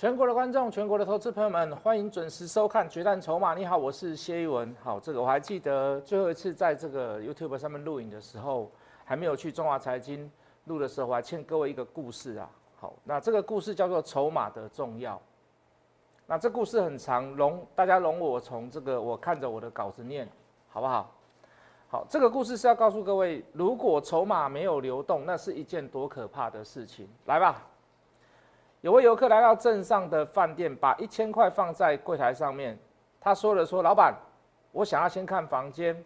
全国的观众，全国的投资朋友们，欢迎准时收看《决战筹码》。你好，我是谢一文。好，这个我还记得最后一次在这个 YouTube 上面录影的时候，还没有去中华财经录的时候，我还欠各位一个故事啊。好，那这个故事叫做筹码的重要。那这故事很长，容大家容我从这个我看着我的稿子念，好不好？好，这个故事是要告诉各位，如果筹码没有流动，那是一件多可怕的事情。来吧。有位游客来到镇上的饭店，把一千块放在柜台上面。他说了：“说老板，我想要先看房间，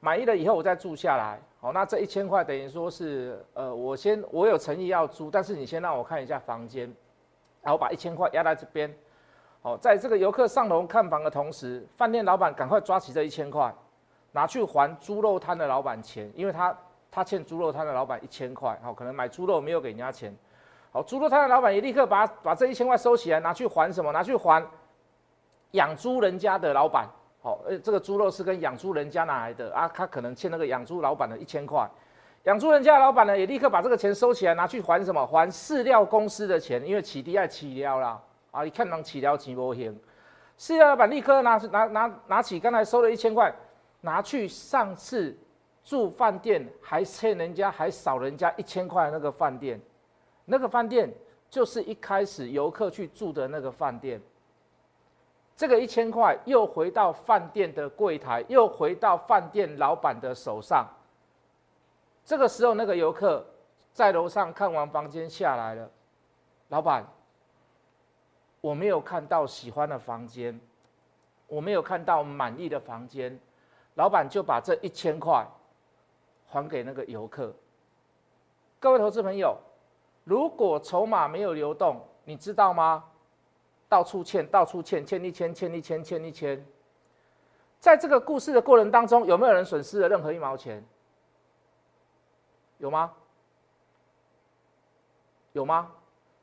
满意了以后我再住下来。好，那这一千块等于说是，呃，我先我有诚意要租，但是你先让我看一下房间，然后把一千块压在这边。好，在这个游客上楼看房的同时，饭店老板赶快抓起这一千块，拿去还猪肉摊的老板钱，因为他他欠猪肉摊的老板一千块，好，可能买猪肉没有给人家钱。”好，猪肉摊的老板也立刻把把这一千块收起来，拿去还什么？拿去还养猪人家的老板。好，呃，这个猪肉是跟养猪人家拿来的啊，他可能欠那个养猪老板的一千块。养猪人家的老板呢，也立刻把这个钱收起来，拿去还什么？还饲料公司的钱，因为起地爱起料啦。啊，你看能起料几波钱。饲料老板立刻拿拿拿拿起刚才收了一千块，拿去上次住饭店还欠人家还少人家一千块的那个饭店。那个饭店就是一开始游客去住的那个饭店。这个一千块又回到饭店的柜台，又回到饭店老板的手上。这个时候，那个游客在楼上看完房间下来了，老板，我没有看到喜欢的房间，我没有看到满意的房间，老板就把这一千块还给那个游客。各位投资朋友。如果筹码没有流动，你知道吗？到处欠，到处欠，欠一千，欠一千，欠一千。在这个故事的过程当中，有没有人损失了任何一毛钱？有吗？有吗？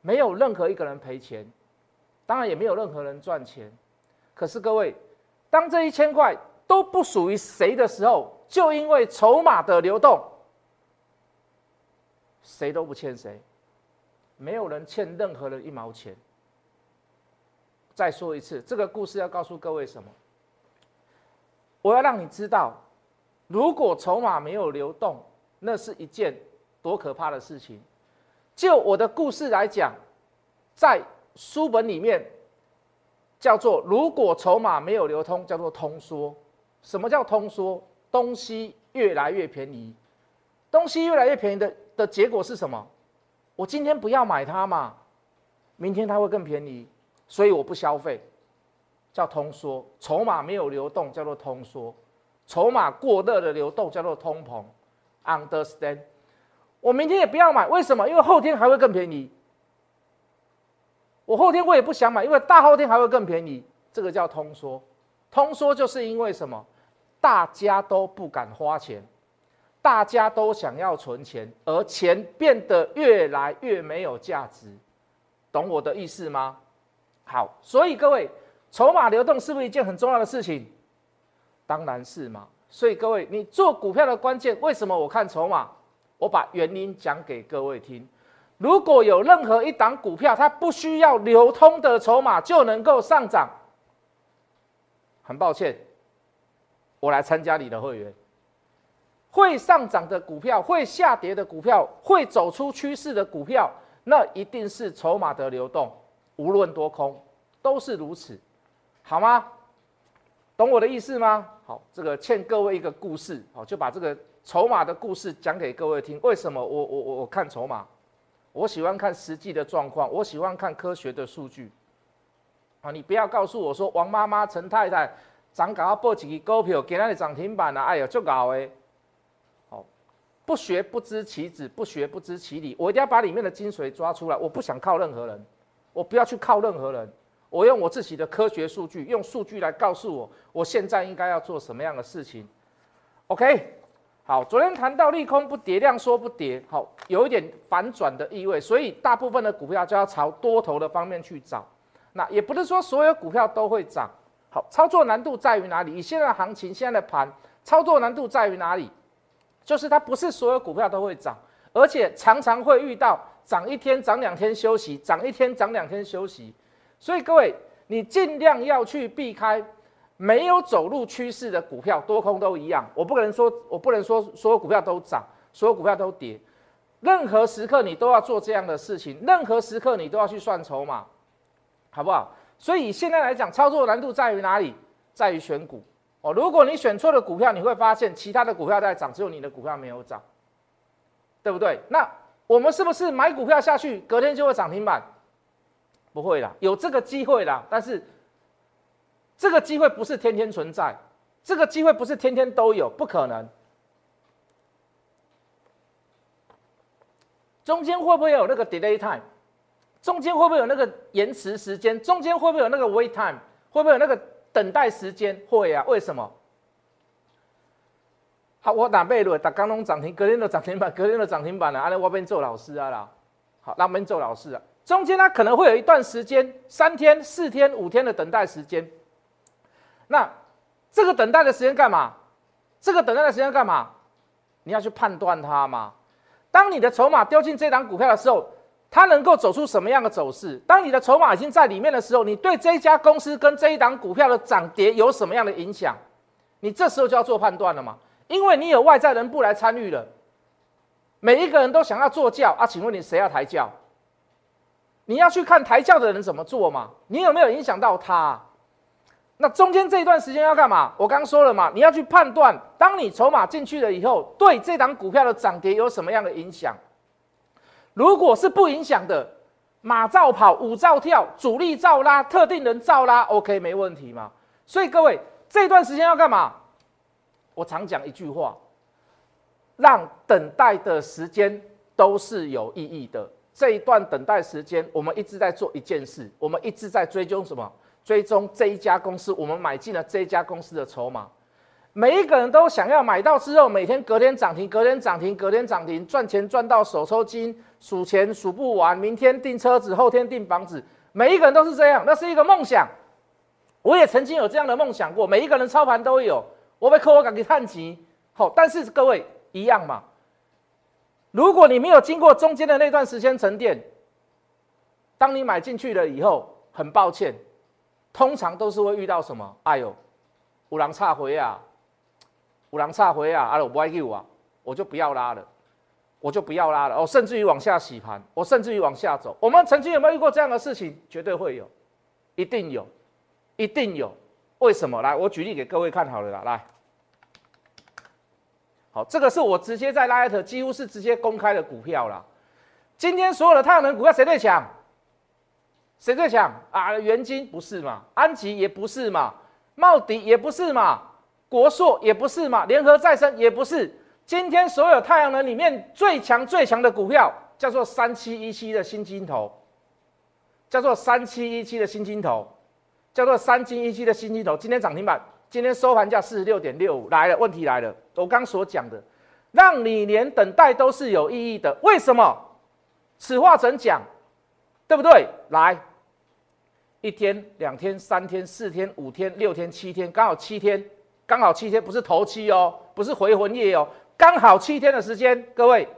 没有任何一个人赔钱，当然也没有任何人赚钱。可是各位，当这一千块都不属于谁的时候，就因为筹码的流动，谁都不欠谁。没有人欠任何人一毛钱。再说一次，这个故事要告诉各位什么？我要让你知道，如果筹码没有流动，那是一件多可怕的事情。就我的故事来讲，在书本里面叫做“如果筹码没有流通”，叫做通缩。什么叫通缩？东西越来越便宜，东西越来越便宜的的结果是什么？我今天不要买它嘛，明天它会更便宜，所以我不消费，叫通缩。筹码没有流动叫做通缩，筹码过热的流动叫做通膨。Understand？我明天也不要买，为什么？因为后天还会更便宜。我后天我也不想买，因为大后天还会更便宜，这个叫通缩。通缩就是因为什么？大家都不敢花钱。大家都想要存钱，而钱变得越来越没有价值，懂我的意思吗？好，所以各位，筹码流动是不是一件很重要的事情？当然是嘛。所以各位，你做股票的关键，为什么我看筹码？我把原因讲给各位听。如果有任何一档股票，它不需要流通的筹码就能够上涨，很抱歉，我来参加你的会员。会上涨的股票，会下跌的股票，会走出趋势的股票，那一定是筹码的流动，无论多空都是如此，好吗？懂我的意思吗？好，这个欠各位一个故事，好，就把这个筹码的故事讲给各位听。为什么我我我我看筹码？我喜欢看实际的状况，我喜欢看科学的数据。啊，你不要告诉我说王妈妈、陈太太涨搞要报几个股票，给那里涨停板了，哎呀，就搞诶。不学不知其子，不学不知其理。我一定要把里面的精髓抓出来。我不想靠任何人，我不要去靠任何人。我用我自己的科学数据，用数据来告诉我，我现在应该要做什么样的事情。OK，好。昨天谈到利空不跌，量缩不跌，好，有一点反转的意味。所以大部分的股票就要朝多头的方面去找。那也不是说所有股票都会涨。好，操作难度在于哪里？以现在的行情，现在的盘，操作难度在于哪里？就是它不是所有股票都会涨，而且常常会遇到涨一天涨两天休息，涨一天涨两天休息。所以各位，你尽量要去避开没有走路趋势的股票，多空都一样。我不可能说，我不能说所有股票都涨，所有股票都跌。任何时刻你都要做这样的事情，任何时刻你都要去算筹码，好不好？所以现在来讲，操作难度在于哪里？在于选股哦。如果你选错了股票，你会发现其他的股票在涨，只有你的股票没有涨，对不对？那我们是不是买股票下去，隔天就会涨停板？不会啦，有这个机会啦，但是这个机会不是天天存在，这个机会不是天天都有，不可能。中间会不会有那个 delay time？中间会不会有那个延迟时间？中间会不会有那个 wait time？会不会有那个等待时间？会啊，为什么？好，我打贝鲁，打刚龙涨停，隔天的涨停板，隔天的涨停板了。阿我边做老师啊啦，好，那边做老师啊。中间它可能会有一段时间，三天、四天、五天的等待时间。那这个等待的时间干嘛？这个等待的时间干嘛？你要去判断它嘛。当你的筹码丢进这档股票的时候。它能够走出什么样的走势？当你的筹码已经在里面的时候，你对这一家公司跟这一档股票的涨跌有什么样的影响？你这时候就要做判断了嘛？因为你有外在人不来参与了，每一个人都想要做教啊，请问你谁要抬轿？你要去看抬轿的人怎么做嘛？你有没有影响到他？那中间这一段时间要干嘛？我刚说了嘛，你要去判断，当你筹码进去了以后，对这档股票的涨跌有什么样的影响？如果是不影响的，马照跑，舞照跳，主力照拉，特定人照拉，OK，没问题嘛。所以各位这段时间要干嘛？我常讲一句话，让等待的时间都是有意义的。这一段等待时间，我们一直在做一件事，我们一直在追踪什么？追踪这一家公司，我们买进了这一家公司的筹码。每一个人都想要买到之后，每天隔天涨停，隔天涨停，隔天涨停，赚钱赚到手抽筋，数钱数不完。明天订车子，后天订房子，每一个人都是这样，那是一个梦想。我也曾经有这样的梦想过，每一个人操盘都有。我被扣我敢给探级，好，但是各位一样嘛。如果你没有经过中间的那段时间沉淀，当你买进去了以后，很抱歉，通常都是会遇到什么？哎呦，五郎差回啊！五郎差回啊，啊，我不爱 Q 啊，我就不要拉了，我就不要拉了哦，甚至于往下洗盘，我甚至于往下走。我们曾经有没有遇过这样的事情？绝对会有，一定有，一定有。为什么？来，我举例给各位看好了啦。来，好，这个是我直接在拉艾特，几乎是直接公开的股票啦。今天所有的太阳能股票谁最强？谁最强啊？元金不是嘛？安吉也不是嘛？茂迪也不是嘛？国硕也不是嘛，联合再生也不是。今天所有太阳能里面最强最强的股票叫做三七一七的新金头，叫做三七一七的新金头，叫做三七一七的新金头。今天涨停板，今天收盘价四十六点六五。来了，问题来了，我刚所讲的，让你连等待都是有意义的。为什么？此话怎讲？对不对？来，一天、两天、三天、四天、五天、六天、七天，刚好七天。刚好七天，不是头七哦，不是回魂夜哦，刚好七天的时间，各位，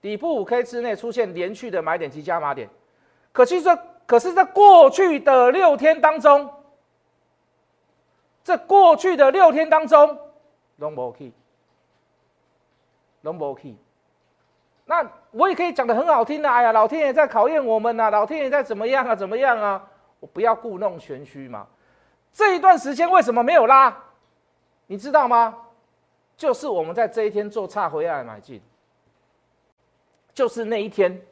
底部五 K 之内出现连续的买点及加码点，可是这可是在过去的六天当中，这过去的六天当中，long o key，long o key，那我也可以讲的很好听的，哎呀，老天爷在考验我们呐，老天爷在怎么样啊，怎么样啊，我不要故弄玄虚嘛，这一段时间为什么没有拉？你知道吗？就是我们在这一天做差回来买进，就是那一天，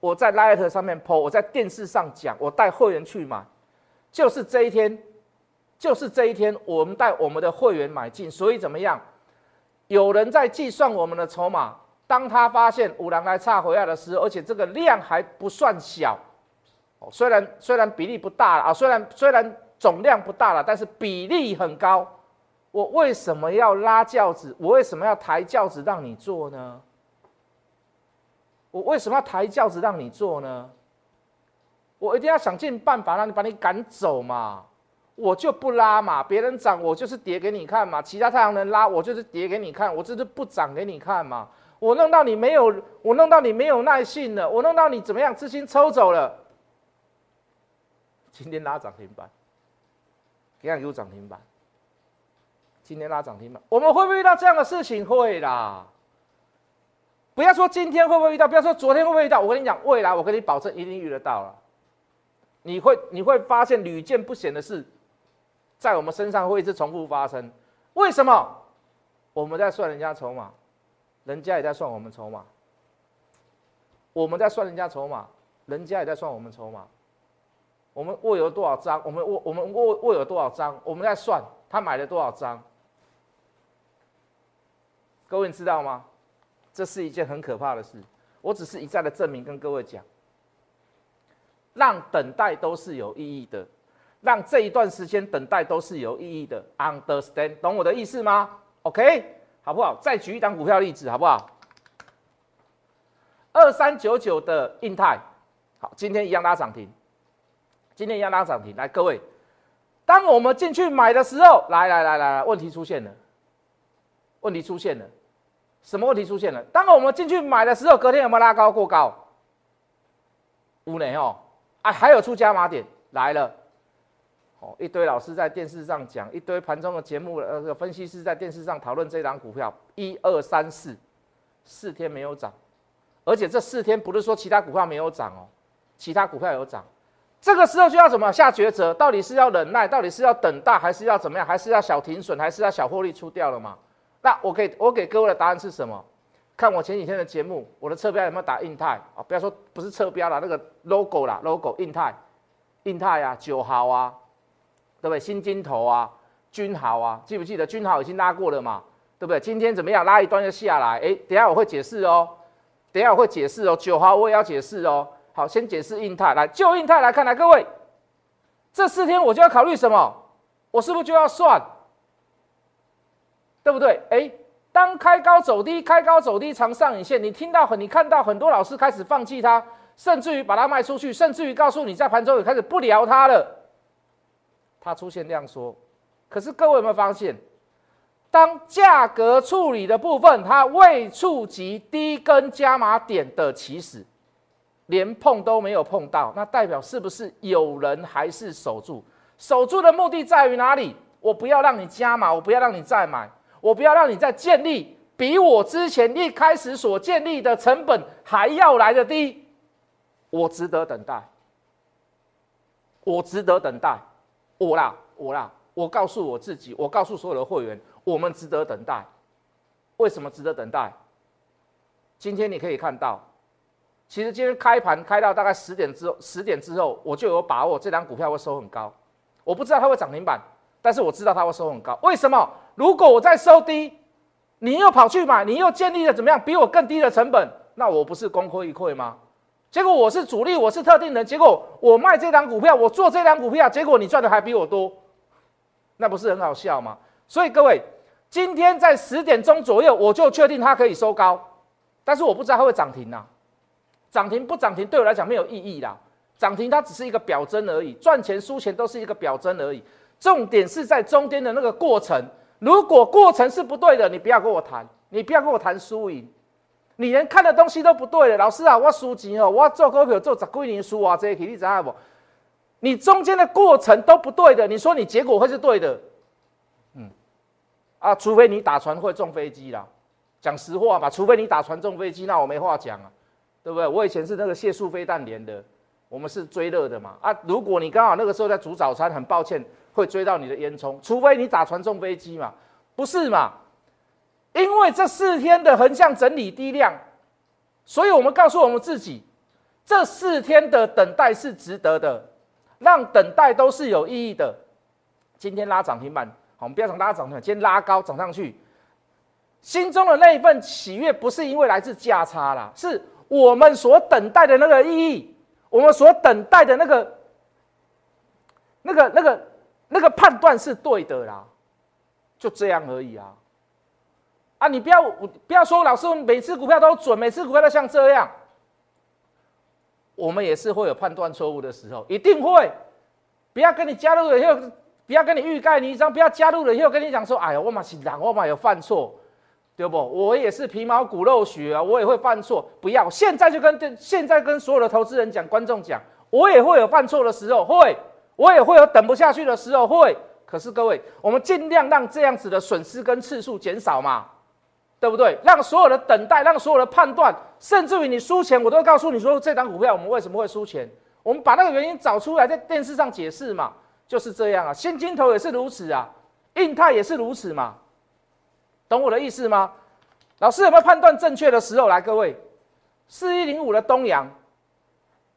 我在 Light 上面 po，我在电视上讲，我带会员去买，就是这一天，就是这一天，我们带我们的会员买进，所以怎么样？有人在计算我们的筹码，当他发现五郎来差回来的时候，而且这个量还不算小，虽然虽然比例不大了啊，虽然虽然总量不大了，但是比例很高。我为什么要拉轿子？我为什么要抬轿子让你坐呢？我为什么要抬轿子让你坐呢？我一定要想尽办法让你把你赶走嘛！我就不拉嘛，别人涨我就是跌给你看嘛，其他太阳能拉我就是跌给你看，我就是不涨给你看嘛。我弄到你没有，我弄到你没有耐性了，我弄到你怎么样，资金抽走了。今天拉涨停板，给下给我涨停板。今天拉涨停板，我们会不会遇到这样的事情？会啦。不要说今天会不会遇到，不要说昨天会不会遇到，我跟你讲，未来我跟你保证一定遇得到了。你会你会发现屡见不鲜的事，在我们身上会一直重复发生。为什么？我们在算人家筹码。人家也在算我们筹码，我们在算人家筹码，人家也在算我们筹码。我们握有多少张？我们握我们握握有多少张？我们在算他买了多少张。各位你知道吗？这是一件很可怕的事。我只是一再的证明跟各位讲，让等待都是有意义的，让这一段时间等待都是有意义的。Understand？懂我的意思吗？OK。好不好？再举一张股票例子，好不好？二三九九的印泰，好，今天一样拉涨停，今天一样拉涨停。来，各位，当我们进去买的时候，来来来来来，问题出现了，问题出现了，什么问题出现了？当我们进去买的时候，隔天有没有拉高过高？五年哦，啊，还有出加码点来了。哦，一堆老师在电视上讲，一堆盘中的节目，呃，分析师在电视上讨论这档股票，一二三四，四天没有涨，而且这四天不是说其他股票没有涨哦，其他股票有涨，这个时候就要怎么下抉择？到底是要忍耐，到底是要等待，还是要怎么样？还是要小停损，还是要小获利出掉了嘛？那我给我给各位的答案是什么？看我前几天的节目，我的侧标有没有打印泰啊？不要说不是侧标啦，那个 logo 啦，logo 印泰，印泰啊，九号啊。对不对？新金头啊，君豪啊，记不记得君豪已经拉过了嘛？对不对？今天怎么样？拉一段就下来。哎，等下我会解释哦。等下我会解释哦。九号我也要解释哦。好，先解释印泰来，就印泰来看来，各位，这四天我就要考虑什么？我是不是就要算？对不对？哎，当开高走低，开高走低长上影线，你听到很，你看到很多老师开始放弃它，甚至于把它卖出去，甚至于告诉你在盘中也开始不聊它了。它出现量缩，可是各位有没有发现，当价格处理的部分它未触及低跟加码点的起始，连碰都没有碰到，那代表是不是有人还是守住？守住的目的在于哪里？我不要让你加码，我不要让你再买，我不要让你再建立比我之前一开始所建立的成本还要来的低，我值得等待，我值得等待。我啦，我啦，我告诉我自己，我告诉所有的会员，我们值得等待。为什么值得等待？今天你可以看到，其实今天开盘开到大概十点之后，十点之后，我就有把握这张股票会收很高。我不知道它会涨停板，但是我知道它会收很高。为什么？如果我再收低，你又跑去买，你又建立了怎么样比我更低的成本，那我不是功亏一篑吗？结果我是主力，我是特定人。结果我卖这张股票，我做这张股票，结果你赚的还比我多，那不是很好笑吗？所以各位，今天在十点钟左右，我就确定它可以收高，但是我不知道它会涨停呐。涨停不涨停对我来讲没有意义啦。涨停它只是一个表征而已，赚钱输钱都是一个表征而已。重点是在中间的那个过程，如果过程是不对的，你不要跟我谈，你不要跟我谈输赢。你连看的东西都不对了，老师啊，我输钱哦，我做股票做十几年输啊，这些你知道不？你中间的过程都不对的，你说你结果会是对的？嗯，啊，除非你打船会中飞机啦，讲实话吧，除非你打船中飞机，那我没话讲啊，对不对？我以前是那个械速飞弹连的，我们是追热的嘛，啊，如果你刚好那个时候在煮早餐，很抱歉会追到你的烟囱，除非你打传送飞机嘛，不是嘛？因为这四天的横向整理低量，所以我们告诉我们自己，这四天的等待是值得的，让等待都是有意义的。今天拉涨停板，好，我们不要讲拉涨停板，今天拉高涨上去，心中的那一份喜悦不是因为来自价差啦，是我们所等待的那个意义，我们所等待的那个、那个、那个、那个判断是对的啦，就这样而已啊。啊，你不要不要说老师每次股票都准，每次股票都像这样，我们也是会有判断错误的时候，一定会。不要跟你加入了以后，不要跟你欲盖弥彰，不要加入了以后跟你讲说，哎呀，我嘛是人，我嘛有犯错，对不？我也是皮毛骨肉血啊，我也会犯错。不要现在就跟现在跟所有的投资人讲、观众讲，我也会有犯错的时候，会，我也会有等不下去的时候，会。可是各位，我们尽量让这样子的损失跟次数减少嘛，对不对？让所有的等待，让所有的判断，甚至于你输钱，我都告诉你说，这档股票我们为什么会输钱？我们把那个原因找出来，在电视上解释嘛，就是这样啊。现金头也是如此啊，印泰也是如此嘛，懂我的意思吗？老师有没有判断正确的时候？来，各位，四一零五的东阳，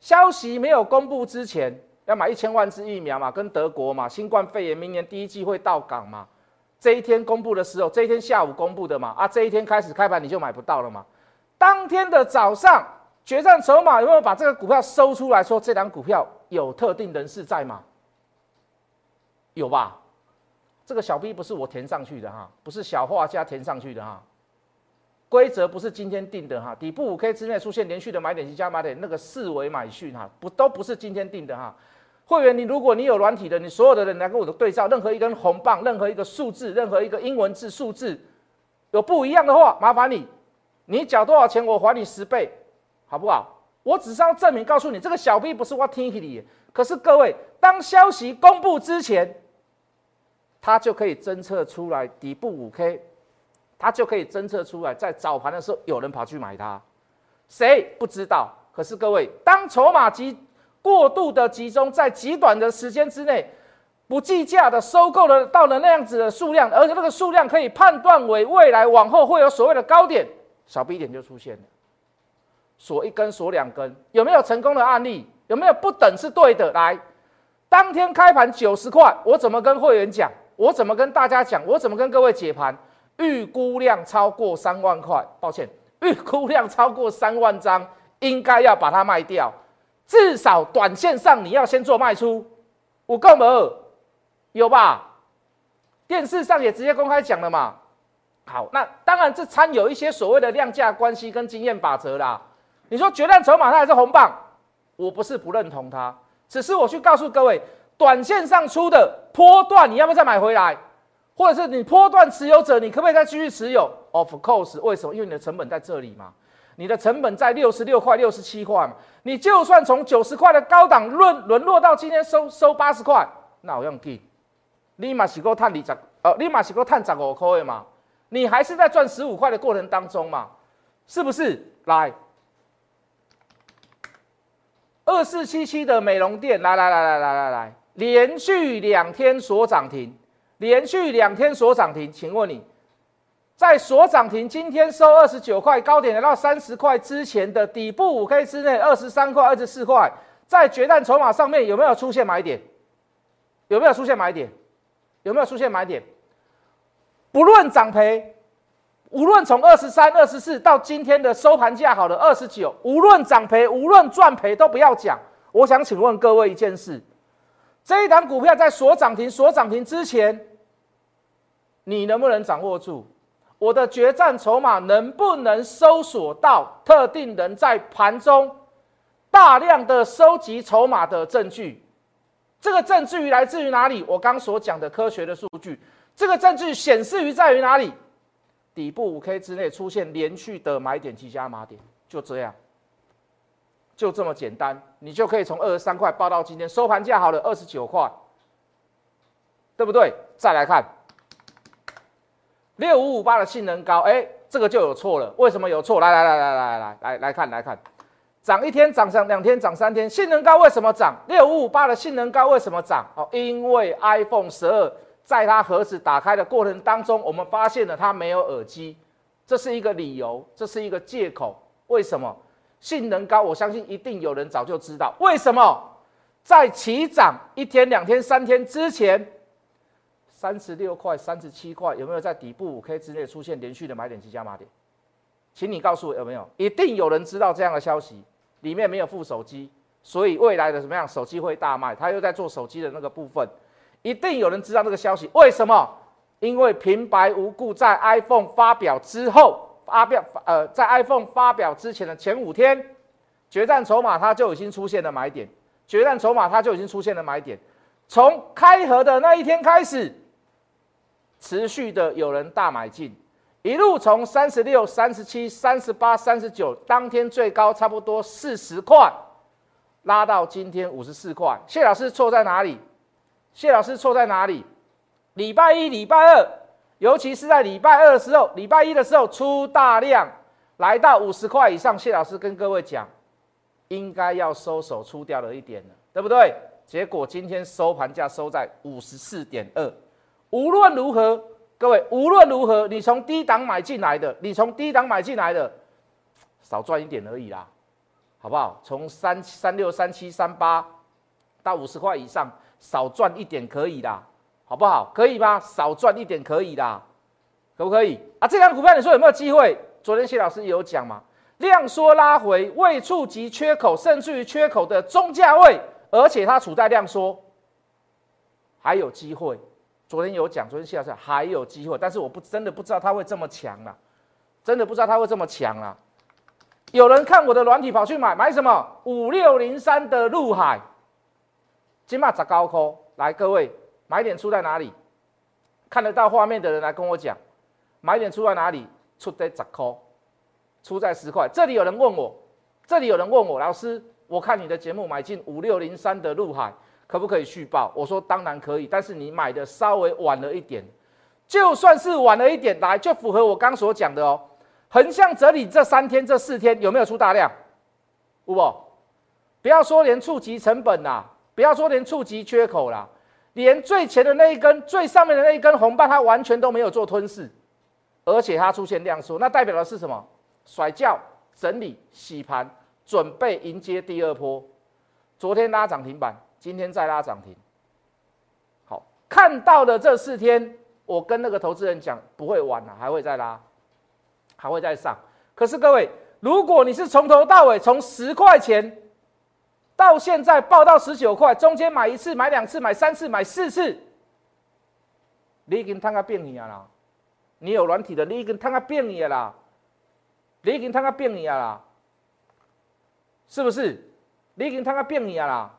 消息没有公布之前。要买一千万支疫苗嘛，跟德国嘛，新冠肺炎明年第一季会到港嘛？这一天公布的时候，这一天下午公布的嘛，啊，这一天开始开盘你就买不到了嘛？当天的早上决战筹码有没有把这个股票收出来说这两股票有特定人士在吗？有吧？这个小 B 不是我填上去的哈，不是小画家填上去的哈，规则不是今天定的哈，底部五 K 之内出现连续的买点及加码点，那个四维买讯哈，不都不是今天定的哈。会员，你如果你有软体的，你所有的人来跟我的对照，任何一根红棒，任何一个数字，任何一个英文字数字有不一样的话，麻烦你，你缴多少钱，我还你十倍，好不好？我只是要证明，告诉你这个小 B 不是我听你的。可是各位，当消息公布之前，它就可以侦测出来底部五 K，它就可以侦测出来，在早盘的时候有人跑去买它，谁不知道？可是各位，当筹码集。过度的集中在极短的时间之内，不计价的收购了到了那样子的数量，而且那个数量可以判断为未来往后会有所谓的高点，小 B 点就出现了，锁一根锁两根，有没有成功的案例？有没有不等是对的？来，当天开盘九十块，我怎么跟会员讲？我怎么跟大家讲？我怎么跟各位解盘？预估量超过三万块，抱歉，预估量超过三万张，应该要把它卖掉。至少短线上你要先做卖出，我够没有吧？电视上也直接公开讲了嘛。好，那当然这参有一些所谓的量价关系跟经验法则啦。你说决战筹码它还是红棒，我不是不认同它，只是我去告诉各位，短线上出的波段你要不要再买回来？或者是你波段持有者，你可不可以再继续持有？Of course，为什么？因为你的成本在这里嘛。你的成本在六十六块、六十七块嘛？你就算从九十块的高档沦沦落到今天收收八十块，那我用记，立马是够探二十，呃，立马是够探十五块的嘛？你还是在赚十五块的过程当中嘛？是不是？来，二四七七的美容店，来来来来来来来，连续两天锁涨停，连续两天锁涨停，请问你？在所涨停，今天收二十九块，高点来到三十块之前的底部五 K 之内，二十三块、二十四块，在决战筹码上面有没有出现买点？有没有出现买点？有没有出现买点？不论涨赔，无论从二十三、二十四到今天的收盘价好了二十九，无论涨赔，无论赚赔都不要讲。我想请问各位一件事：这一档股票在所涨停、所涨停之前，你能不能掌握住？我的决战筹码能不能搜索到特定人在盘中大量的收集筹码的证据？这个证据来自于哪里？我刚所讲的科学的数据，这个证据显示于在于哪里？底部五 K 之内出现连续的买点及加码点，就这样，就这么简单，你就可以从二十三块报到今天收盘价好了二十九块，对不对？再来看。六五五八的性能高，哎，这个就有错了。为什么有错？来来来来来来来来看来看，涨一天涨上两天涨三天，性能高为什么涨？六五五八的性能高为什么涨？哦，因为 iPhone 十二在它盒子打开的过程当中，我们发现了它没有耳机，这是一个理由，这是一个借口。为什么性能高？我相信一定有人早就知道。为什么在起涨一天、两天、三天之前？三十六块、三十七块，有没有在底部五 K 之内出现连续的买点及加码点？请你告诉我有没有？一定有人知道这样的消息，里面没有附手机，所以未来的怎么样？手机会大卖，他又在做手机的那个部分，一定有人知道这个消息。为什么？因为平白无故在 iPhone 发表之后，发表呃，在 iPhone 发表之前的前五天，决战筹码它就已经出现了买点，决战筹码它就已经出现了买点，从开盒的那一天开始。持续的有人大买进，一路从三十六、三十七、三十八、三十九，当天最高差不多四十块，拉到今天五十四块。谢老师错在哪里？谢老师错在哪里？礼拜一、礼拜二，尤其是在礼拜二的时候，礼拜一的时候出大量，来到五十块以上。谢老师跟各位讲，应该要收手出掉了一点了，对不对？结果今天收盘价收在五十四点二。无论如何，各位，无论如何，你从低档买进来的，你从低档买进来的，少赚一点而已啦，好不好？从三三六、三七、三八到五十块以上，少赚一点可以啦，好不好？可以吗？少赚一点可以啦，可不可以？啊，这张股票你说有没有机会？昨天谢老师有讲嘛，量缩拉回，未触及缺口，甚至于缺口的中价位。而且它处在量缩，还有机会。昨天有讲，昨天谢老师还有机会，但是我不真的不知道它会这么强了，真的不知道它会这么强了。有人看我的软体跑去买买什么五六零三的陆海，金马砸高空来，各位买点出在哪里？看得到画面的人来跟我讲，买点出在哪里？出在十块，出在十块。这里有人问我，这里有人问我，老师。我看你的节目买进五六零三的陆海，可不可以续报？我说当然可以，但是你买的稍微晚了一点，就算是晚了一点来，就符合我刚所讲的哦。横向整理这三天、这四天有没有出大量？不，不要说连触及成本啦，不要说连触及缺口啦，连最前的那一根、最上面的那一根红棒，它完全都没有做吞噬，而且它出现量缩，那代表的是什么？甩轿、整理、洗盘。准备迎接第二波，昨天拉涨停板，今天再拉涨停。好，看到的这四天，我跟那个投资人讲，不会晚了，还会再拉，还会再上。可是各位，如果你是从头到尾，从十块钱到现在报到十九块，中间买一次、买两次、买三次、买四次，你已经摊个变你啦，你有软体的，你已经摊个变你啦，你已经摊个变你啦。是不是？你已经看到变异啦。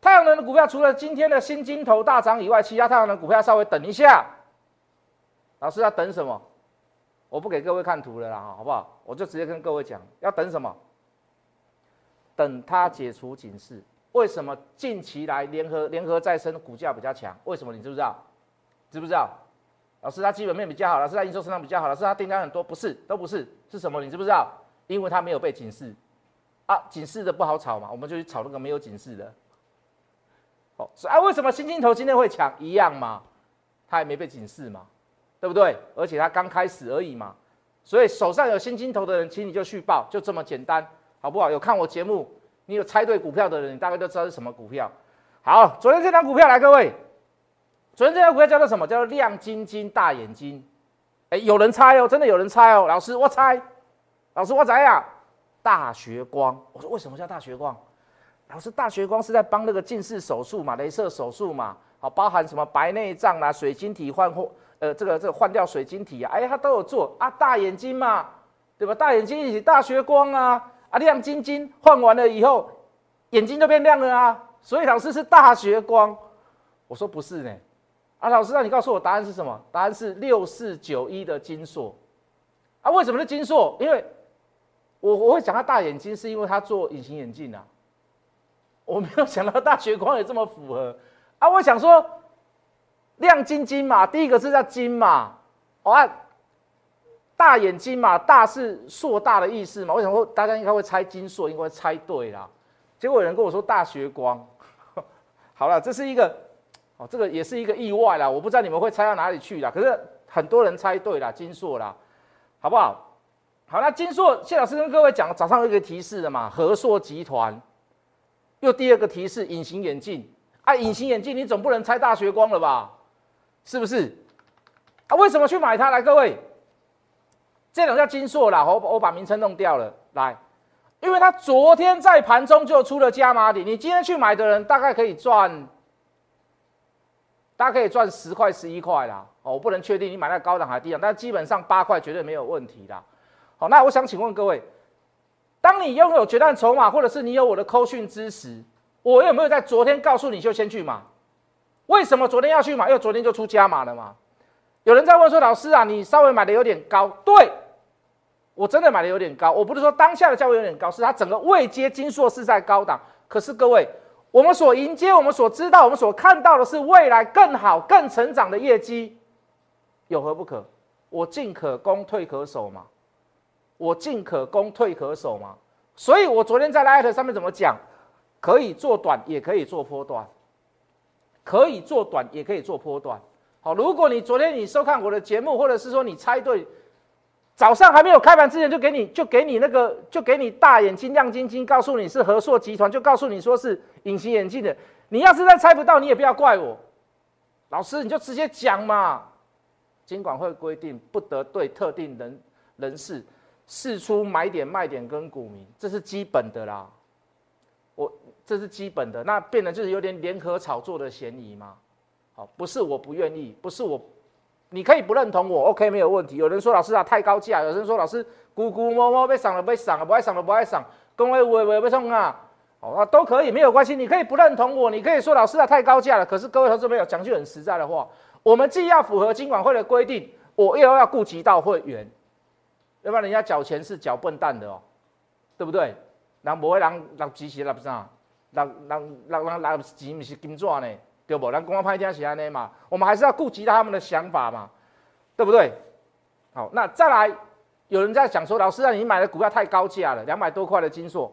太阳能的股票除了今天的新金头大涨以外，其他太阳能股票稍微等一下。老师要等什么？我不给各位看图了啦，好不好？我就直接跟各位讲，要等什么？等它解除警示。为什么近期来联合联合再生股价比较强？为什么？你知不知道？知不知道？老师，它基本面比较好，老师，它营收成长比较好，老师，它订单很多，不是，都不是，是什么？你知不知道？因为它没有被警示，啊，警示的不好炒嘛，我们就去炒那个没有警示的。哦，啊，为什么新镜头今天会强？一样嘛，它也没被警示嘛，对不对？而且它刚开始而已嘛，所以手上有新镜头的人，请你就续报，就这么简单，好不好？有看我节目，你有猜对股票的人，你大概都知道是什么股票。好，昨天这张股票来，各位，昨天这张股票叫做什么？叫做亮晶晶大眼睛。哎，有人猜哦，真的有人猜哦，老师，我猜。老师，我怎样？大学光。我说为什么叫大学光？老师，大学光是在帮那个近视手术嘛，镭射手术嘛，好，包含什么白内障啦、水晶体换或呃，这个这个换掉水晶体啊，哎，他都有做啊。大眼睛嘛，对吧？大眼睛一起大学光啊，啊，亮晶晶换完了以后，眼睛就变亮了啊。所以老师是大学光。我说不是呢，啊，老师，那你告诉我答案是什么？答案是六四九一的金硕。啊，为什么是金硕？因为我我会讲他大眼睛，是因为他做隐形眼镜啊。我没有想到大学光也这么符合啊！我想说亮晶晶嘛，第一个是叫金嘛，哦，大眼睛嘛，大是硕大的意思嘛。我想说大家应该会猜金硕，应该猜对啦。结果有人跟我说大学光，好了，这是一个哦，这个也是一个意外啦。我不知道你们会猜到哪里去啦，可是很多人猜对啦，金硕啦，好不好？好，那金硕谢老师跟各位讲，早上有一个提示的嘛，和硕集团，又第二个提示，隐形眼镜啊，隐形眼镜你总不能猜大学光了吧？是不是？啊，为什么去买它？来，各位，这种叫金硕啦，我我把名称弄掉了，来，因为它昨天在盘中就出了加码点，你今天去买的人大概可以赚，大概可以赚十块、十一块啦。哦，我不能确定你买那高档还是低档，但基本上八块绝对没有问题的。好，那我想请问各位，当你拥有决战筹码，或者是你有我的扣讯知识，我有没有在昨天告诉你就先去买？为什么昨天要去买？因为昨天就出加码了嘛。有人在问说：“老师啊，你稍微买的有点高。”对，我真的买的有点高。我不是说当下的价位有点高，是它整个未接金硕是在高档。可是各位，我们所迎接、我们所知道、我们所看到的是未来更好、更成长的业绩，有何不可？我进可攻，退可守嘛。我进可攻，退可守嘛。所以我昨天在艾特上面怎么讲？可以做短，也可以做波段。可以做短，也可以做波段。好，如果你昨天你收看我的节目，或者是说你猜对，早上还没有开盘之前就给你就给你那个就给你大眼睛亮晶晶，告诉你是和硕集团，就告诉你说是隐形眼镜的。你要是再猜不到，你也不要怪我，老师你就直接讲嘛。监管会规定不得对特定人人士释出买点、卖点跟股民，这是基本的啦。我。这是基本的，那变得就是有点联合炒作的嫌疑嘛？好，不是我不愿意，不是我，你可以不认同我，OK 没有问题。有人说老师啊太高价，有人说老师咕咕摸摸被赏了被赏了，不爱赏了不爱赏，公会喂喂不送啊，好啊都可以没有关系，你可以不认同我，你可以说老师啊太高价了。可是各位投资朋友讲句很实在的话，我们既要符合金管会的规定，我又要顾及到会员，要不然人家缴钱是缴笨蛋的哦，对不对？人不会人人支持人啥？人人人人拿钱不是金钻呢，对不？咱公安派听是安尼嘛，我们还是要顾及到他们的想法嘛，对不对？好，那再来，有人在讲说，老师啊，你买的股票太高价了，两百多块的金硕，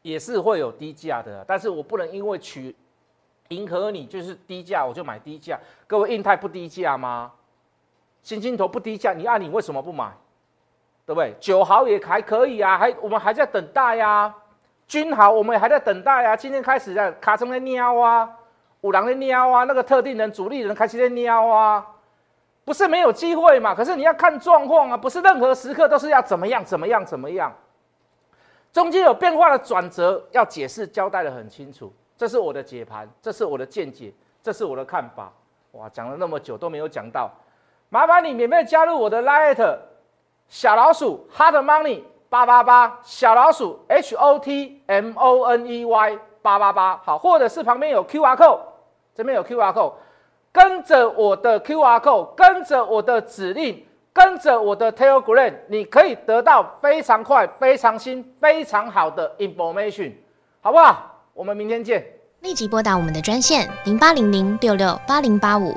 也是会有低价的，但是我不能因为取迎合你就是低价，我就买低价。各位，印泰不低价吗？新金头不低价，你按你为什么不买？对不对？九豪也还可以啊，还我们还在等待呀。君豪我们还在等待啊。今天开始在卡中在喵啊，五郎在喵啊，那个特定人主力人开始在喵啊，不是没有机会嘛？可是你要看状况啊，不是任何时刻都是要怎么样怎么样怎么样，中间有变化的转折要解释交代的很清楚。这是我的解盘，这是我的见解，这是我的看法。哇，讲了那么久都没有讲到，麻烦你免费加入我的 Light。小老鼠 Hard money 八八八，小老鼠 h o t m o n e y 八八八，好，或者是旁边有 Q R code，这边有 Q R code，跟着我的 Q R code，跟着我的指令，跟着我的 Telegram，你可以得到非常快、非常新、非常好的 information，好不好？我们明天见。立即拨打我们的专线零八零零六六八零八五。